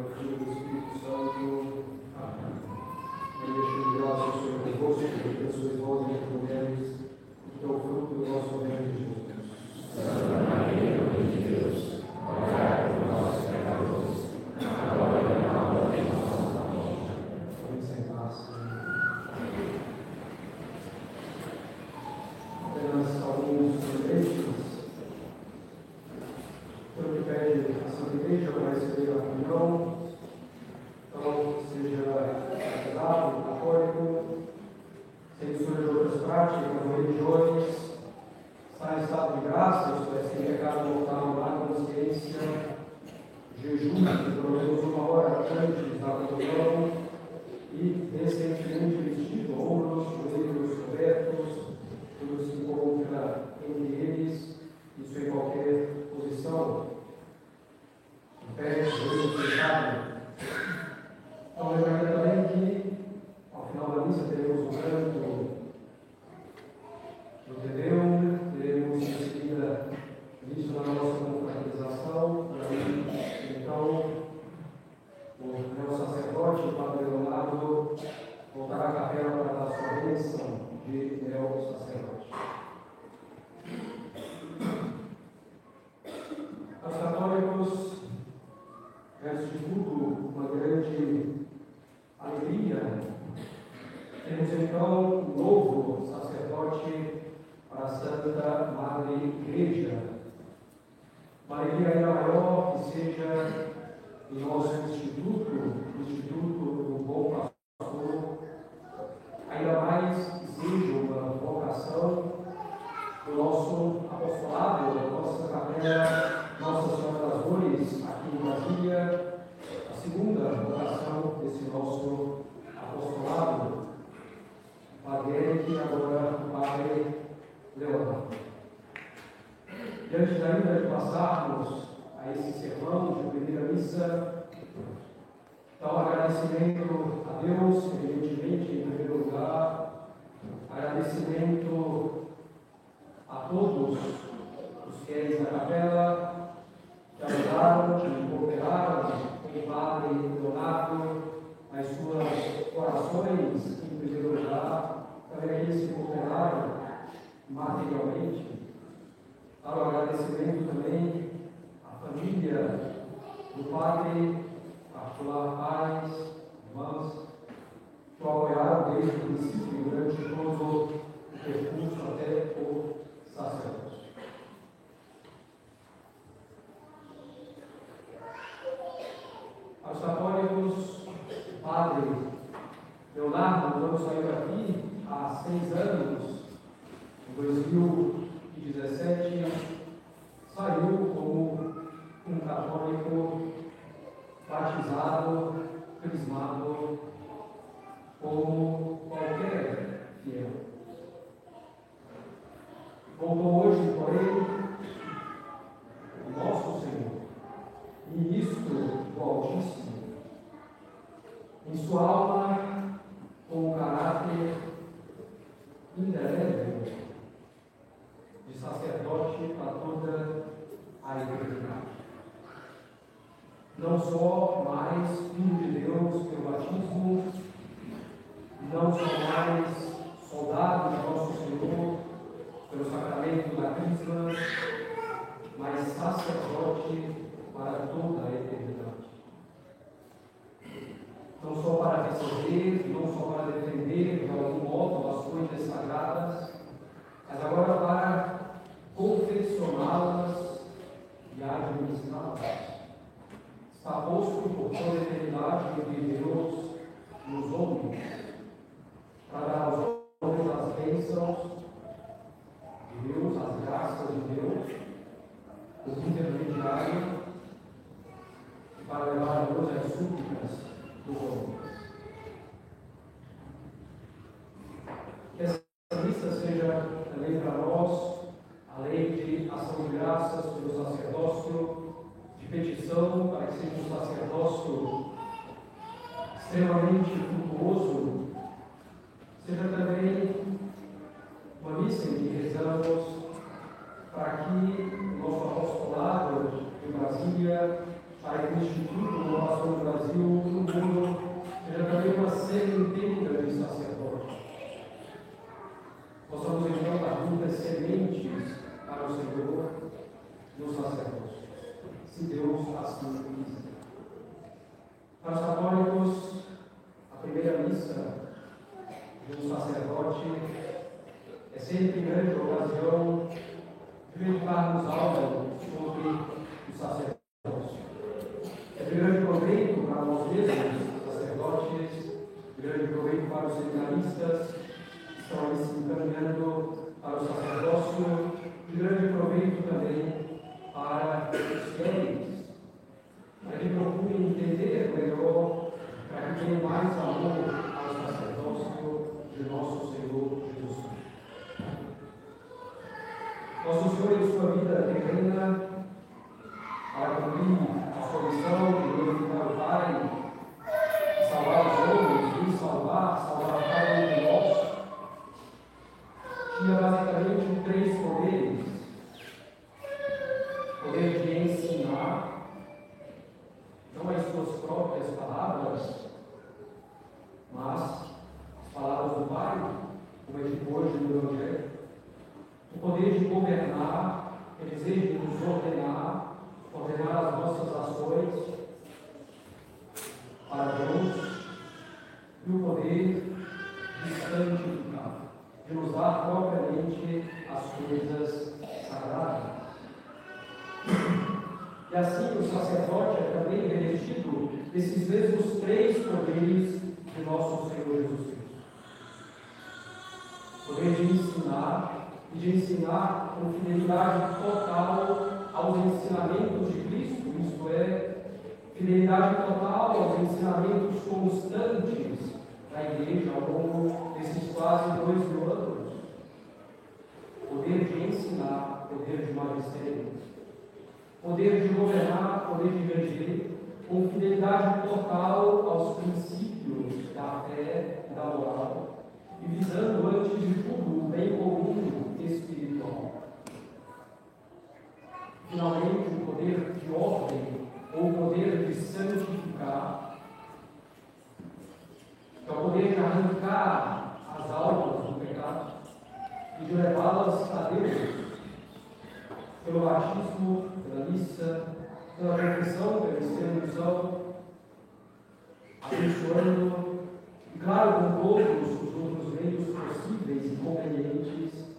Thank you. De outras práticas ou religiões, está em estado de graça, isto é, sem pecado mortal na consciência, jejum, pelo menos uma hora antes da comunhão, e recentemente vestido, ombros, joelhos cobertos, tudo se encontra entre eles, isso em qualquer posição, em pé, joelho fechado. Então, lembrando também que, ao final da missa, teremos o canto do Tedeum, teremos em seguida início da nossa confraternização, e então o meu sacerdote, o Padre Leonardo, voltará à capela para dar sua bênção de meu sacerdote. Aos católicos, antes de tudo, uma grande alegria. Temos então um novo sacerdote para a Santa Madre Igreja. Uma alegria ainda maior que seja em nosso instituto, Instituto do Bom Pastor, ainda mais seja uma vocação do nosso apostolado, da nossa capela Nossa Senhora das Dores, aqui em Brasília, a segunda vocação desse nosso apostolado, Padre Eric, agora o Padre Leonardo. Diante ainda de passarmos a esse sermão de primeira missa, então agradecimento a Deus, evidentemente, em primeiro lugar, agradecimento a todos os fiéis da capela que ajudaram, que cooperaram com o Padre Leonardo nas suas orações, em primeiro lugar, aqueles que cooperaram materialmente. Dar o agradecimento também à família do Padre, particular pais, irmãs, que o apoiaram desde o princípio, durante todo o percurso até o sacerdote. Aos católicos, o Padre Leonardo, vamos sair daqui há seis anos, em 2017, saiu como um católico batizado, crismado, como qualquer fiel. Voltou hoje, porém, o nosso Senhor, ministro do Altíssimo, em sua alma com um caráter indelével de sacerdote para toda a eternidade. Não só mais filho de Deus pelo batismo, não só mais soldado de nosso Senhor pelo sacramento da crisma, mas sacerdote para toda a eternidade. Não só para receber, não só para defender de algum modo as coisas sagradas, mas agora para confessioná-las e administrá-las. Está posto por toda a eternidade de Deus nos homens, para dar aos homens as bênçãos de Deus, as graças de Deus, o intermediário, e para levar a Deus as súplicas dos homens. Que essa missa seja também para nós, além de ação de graças pelo sacerdócio, de petição para que seja um sacerdócio extremamente frutuoso, seja também uma missa em que rezamos para que o nosso apostolado em Brasília, para que o Instituto do Nosso Brasil vidas sementes para o Senhor no sacerdócio, se Deus assim quiser. Para os católicos, a primeira missa de um sacerdote é sempre grande ocasião de meditarmos algo sobre o sacerdócio. É de grande proveito para nós mesmos, sacerdotes, de grande proveito para os seminaristas que estão ali se encaminhando para o sacerdócio, de grande proveito também para os fiéis, para que procurem entender melhor, para que tenham mais amor ao sacerdócio de nosso Senhor Jesus Cristo. Nosso Senhor em sua vida terrena, para cumprir a sua missão de glorificar o Pai, salvar os homens, nos salvar, salvar cada um de nós, tinha basicamente três poderes. Poder de ensinar, não as suas próprias palavras, mas as palavras do Pai, como é dito hoje no Evangelho. O poder de governar, de nos ordenar, ordenar as nossas ações para Deus, e o poder de santificar, de nos dar propriamente as coisas sagradas. E assim o sacerdote é também revestido desses mesmos três poderes de nosso Senhor Jesus Cristo. Poder de ensinar, e de ensinar com fidelidade total aos ensinamentos de Cristo, isto é, fidelidade total aos ensinamentos constantes da igreja ao longo desses quase dois mil anos. Poder de ensinar, poder de magistério, poder de governar, poder de reger, com fidelidade total aos princípios da fé e da moral, e visando antes de tudo o bem comum espiritual. Finalmente, o poder de ordem, ou o poder de santificar, é o poder de arrancar as almas do pecado e de levá-las a Deus, pelo batismo, pela missa, pela confissão, pela extremaunção, abençoando, e claro, com todos os outros meios possíveis e convenientes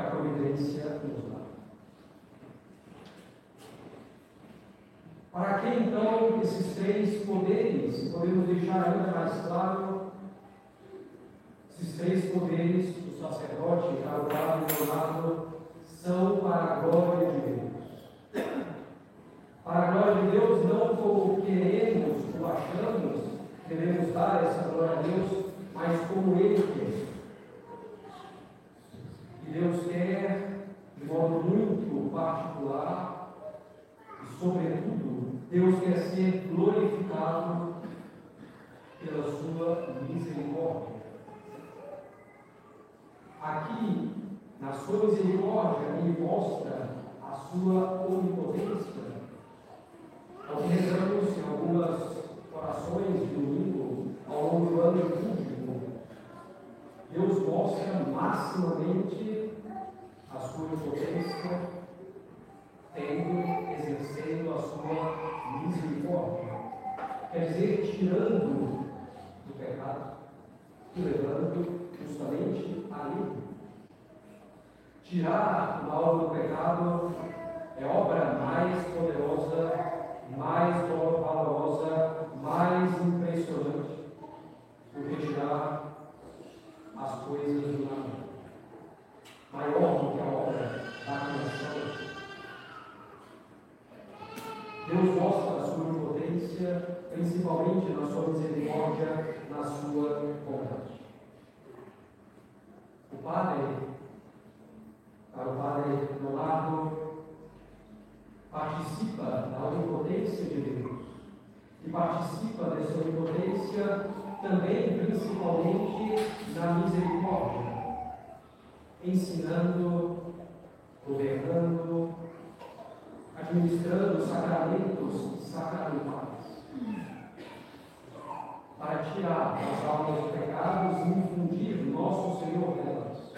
que a providência nos dá. Para que então esses três poderes, podemos deixar ainda mais claro, esses três poderes do sacerdote, caro Padre Leonardo, são para a glória de Deus. Para a glória de Deus, não como queremos ou achamos, devemos dar essa glória a Deus, mas como Ele quer. E Deus quer, de modo muito particular, e sobretudo, Deus quer ser glorificado pela sua misericórdia. Aqui, na sua misericórdia, Ele mostra a sua onipotência. Ao que rezamos em algumas orações de domingo, ao longo do ano litúrgico, Deus mostra maximamente a sua onipotência, tendo, exercendo a sua misericórdia. Quer dizer, tirando do pecado e levando justamente a. Tirar o mal do pecado é obra mais poderosa, mais valorosa, mais impressionante do que tirar as coisas do nada. Maior do que a obra da criação. Deus mostra a sua onipotência, principalmente na sua misericórdia, na sua bondade. O Padre, o Padre Leonardo, participa da onipotência de Deus e participa dessa onipotência também, principalmente, na misericórdia, ensinando, governando, administrando sacramentos sacramentais, para tirar as almas dos pecados e infundir nosso Senhor nelas.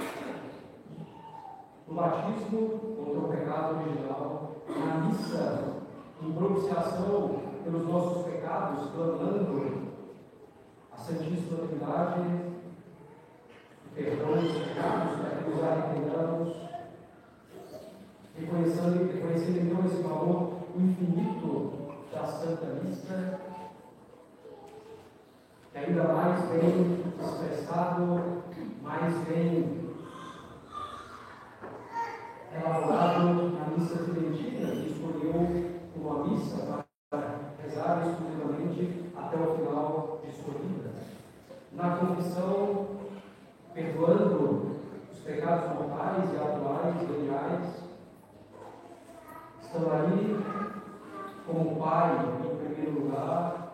no batismo contra o pecado original, na missa, em propiciação pelos nossos pecados, clamando a Santíssima Trindade, perdão dos pecados, para que nos arrependamos, reconhecendo, reconhecendo então esse valor infinito da Santa Missa, que ainda mais bem expressado, mais bem elaborado na missa tridentina, que escolheu uma missa para rezar exclusivamente até o final de sua vida. Na confissão, perdoando os pecados mortais e atuais, veniais, estão ali como Pai, em primeiro lugar,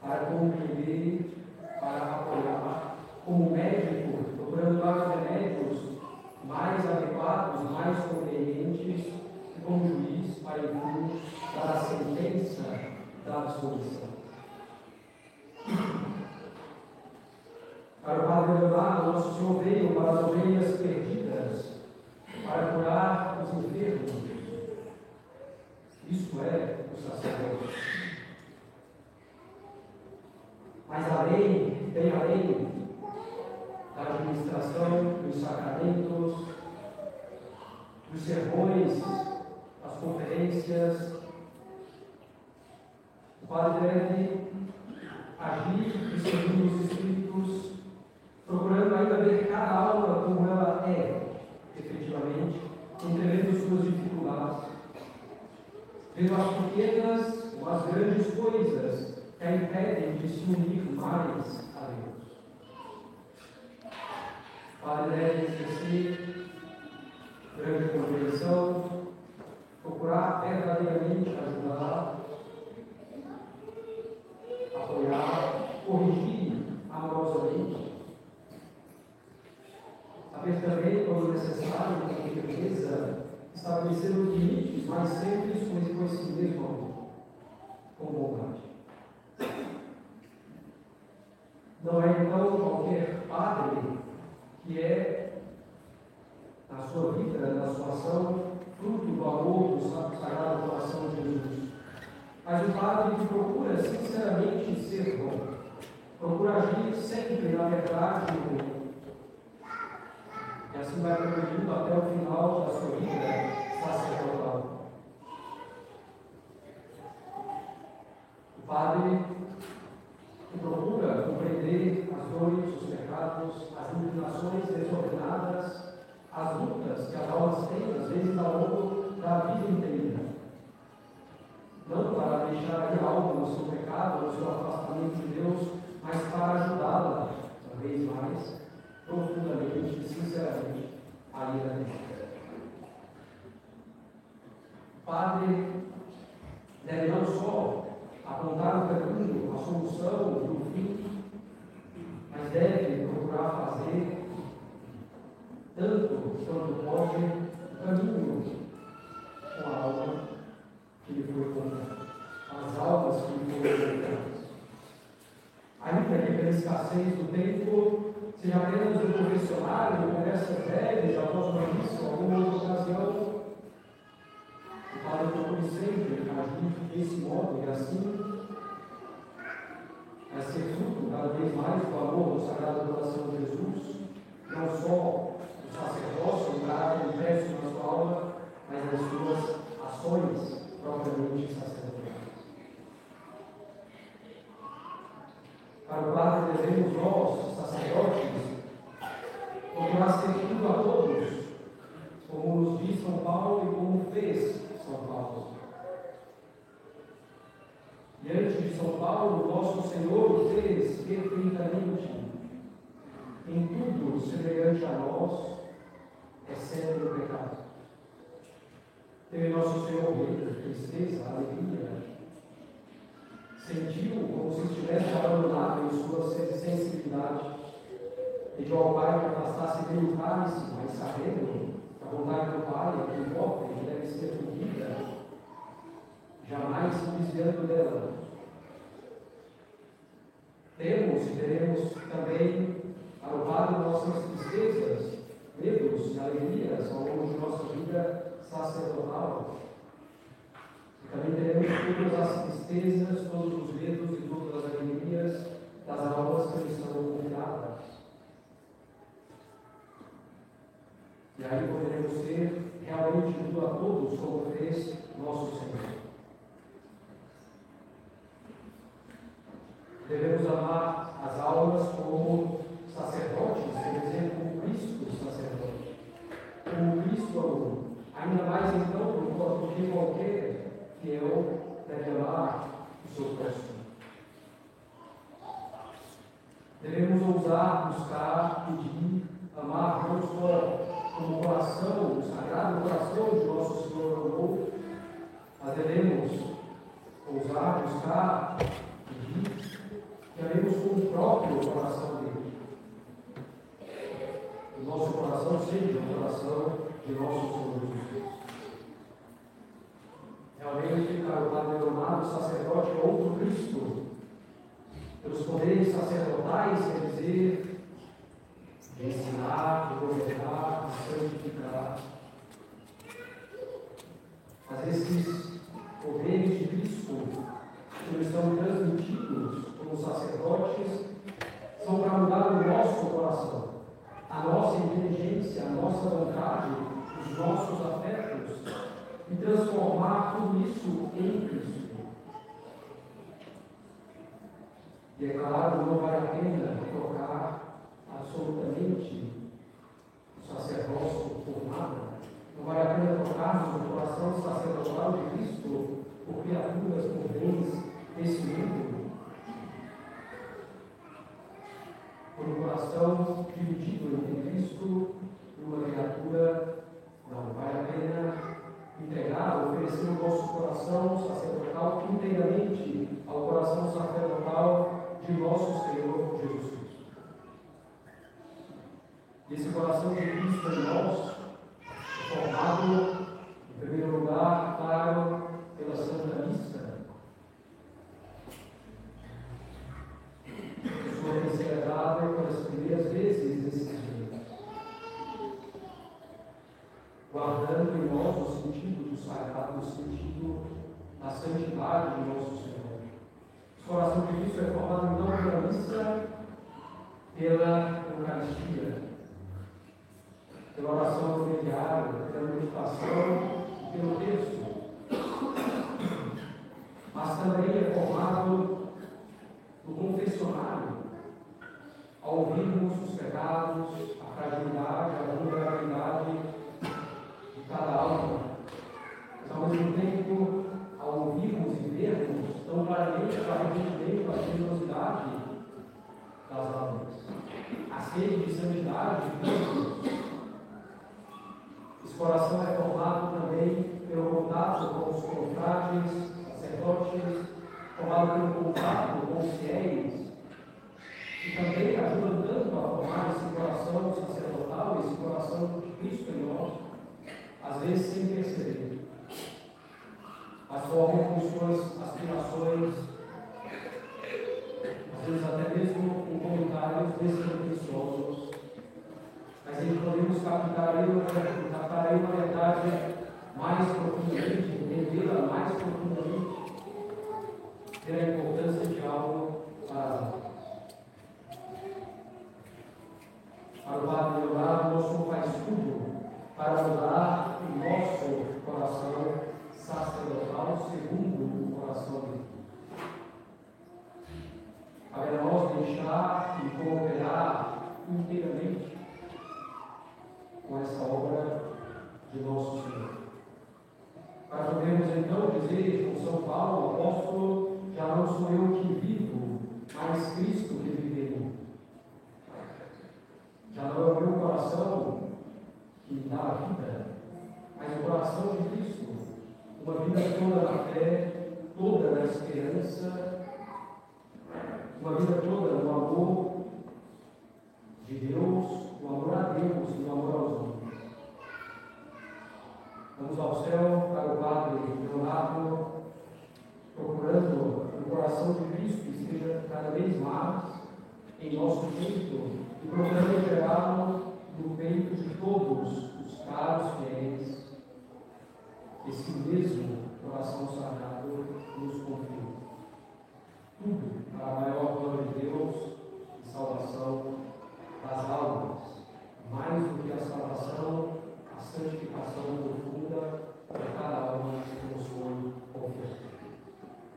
para compreender, para apoiar, como médico, procurando dar os remédios mais adequados, mais convenientes, e como juiz, para dar a sentença da absolvição. Para o Padre Leonardo, nosso Senhor veio para as ovelhas perdidas, para curar os enfermos. Isso é o sacerdote. Mas além, bem além da administração dos sacramentos, dos sermões, das conferências, o Padre deve agir e os Espíritos, procurando ainda ver cada alma como ela é, efetivamente, entendendo suas dificuldades, vendo as pequenas ou as grandes coisas que a impedem de se unir mais a Deus. Padre deve exercer grande compreensão, procurar verdadeiramente ajudar, apoiar, corrigir amorosamente. Saber também, quando necessário, com firmeza, estabelecer os limites, mas sempre esse mesmo amor, com bondade. Não é então qualquer padre que é, na sua vida, na sua ação, fruto do amor do Sagrado Coração de Jesus. Mas o padre procura sinceramente ser bom, procura agir sempre na verdade e no E assim vai progredindo até o final da sua vida sacerdotal. O padre que procura compreender as dores, os pecados, as inclinações desordenadas, as lutas que as almas têm, às vezes ao longo da vida inteira. Não para deixar ali algo no seu pecado, no seu afastamento de Deus, mas para ajudá-la, cada vez mais, profundamente e sinceramente, a ir a Deus. O Padre deve não só apontar o caminho, a solução o fim, mas deve procurar fazer, tanto quanto pode, o caminho com a alma que lhe foi contada, as almas que lhe foram contadas. Ainda que pela escassez do tempo, seja apenas um confessionário, conversas breves após uma missa, alguma outra ocasião, desse modo e assim é ser fruto cada vez mais do amor do Sagrado Coração de Jesus, não só do sacerdócio, do caráter impresso na sua alma, mas das suas ações propriamente sacerdotais. Para o Padre devemos nós, sacerdotes, procurar ser tudo a todos, como nos diz São Paulo e como fez São Paulo. Diante de São Paulo, nosso Senhor fez perfeitamente em tudo semelhante a nós, exceto o pecado. Teve nosso Senhor medo, tristeza, alegria. Sentiu como se estivesse abandonado em sua sensibilidade. Pediu ao Pai que o cálice, mas sabendo que a vontade do Pai que importa e deve ser cumprida, jamais se desviando dela. Temos e teremos também, para o lado de nossas tristezas, medos e alegrias ao longo de nossa vida sacerdotal. E também teremos todas as tristezas, todos os medos das almas que são confiadas. E aí poderemos ser realmente tudo a todos, como fez nosso Senhor. Devemos amar as almas como sacerdotes, quer dizer, como Cristo sacerdote. Como Cristo amou. Ainda mais então, porque qualquer fiel deve amar o seu próximo. Devemos ousar, buscar, pedir, amar não só como o coração, o sagrado coração de nosso Senhor amou, mas devemos ousar, buscar, pedir, que amemos com o próprio coração dele. O nosso coração seja o coração de nosso Senhor Jesus. Realmente, caro Padre Leonardo, sacerdote é outro Cristo pelos poderes sacerdotais, quer dizer, de ensinar, de governar, de santificar. Mas esses poderes de Cristo, que nos são transmitidos como sacerdotes, são para mudar o nosso coração, a nossa inteligência, a nossa vontade, os nossos afetos, e transformar tudo isso em Cristo. E é claro, não vale a pena trocar absolutamente o sacerdócio por nada. Não vale a pena trocarmos o coração sacerdotal de Cristo por criaturas, por bens desse mundo. Por um coração dividido entre Cristo e uma criatura. Não vale a pena entregar, oferecer o nosso coração sacerdotal inteiramente ao coração sacerdotal de nosso Senhor Jesus Cristo. Esse coração de Cristo em nós é formado, em primeiro lugar, claro, pela Santa Missa. Que sua tem celebrada pelas primeiras vezes nesses dias. Guardando em nós o sentido do sagrado, o sentido da santidade de nosso Senhor. O coração de Cristo é formado então pela missa, pela Eucaristia, pela oração dominical, pela meditação e pelo texto. Mas também é formado no confessionário, ao ouvirmos os pecados, a fragilidade, a vulnerabilidade de cada alma. Mas ao mesmo tempo, ao ouvirmos e vermos tão claramente aparentemente a generosidade das almas, a sede de santidade de Cristo. Esse coração é formado também pelo contato com os confrades, sacerdotes, pelo contato com os fiéis, e também ajuda tanto a formar esse coração sacerdotal, esse coração de Cristo em nós, às vezes sem perceber as formam com suas aspirações, às vezes até mesmo com comentários despretensiosos. Mas aí podemos captar captar aí uma verdade mais profundamente, entendê-la mais profundamente, ter a importância de algo para, para o Padre Leonardo, nosso faz tudo para mudar o nosso coração sacerdotal segundo o coração dele. Cabe a nós deixar e cooperar inteiramente com essa obra de nosso Senhor. Para podermos então dizer com São Paulo, apóstolo, já não sou eu que vivo, mas Cristo que vive em mim. Já não é o meu coração que dá a vida, mas o coração de Cristo uma vida toda na fé, toda na esperança, uma vida toda no amor de Deus, no amor a Deus e no amor aos homens. Vamos ao céu para o Padre Leonardo, coração de Cristo esteja cada vez mais em nosso peito e procurando gerá-lo no peito de todos os caros fiéis, esse mesmo coração sagrado nos confia. Tudo para a maior glória de Deus e salvação das almas, mais do que a salvação, a santificação profunda para cada alma que nos foi ofertada.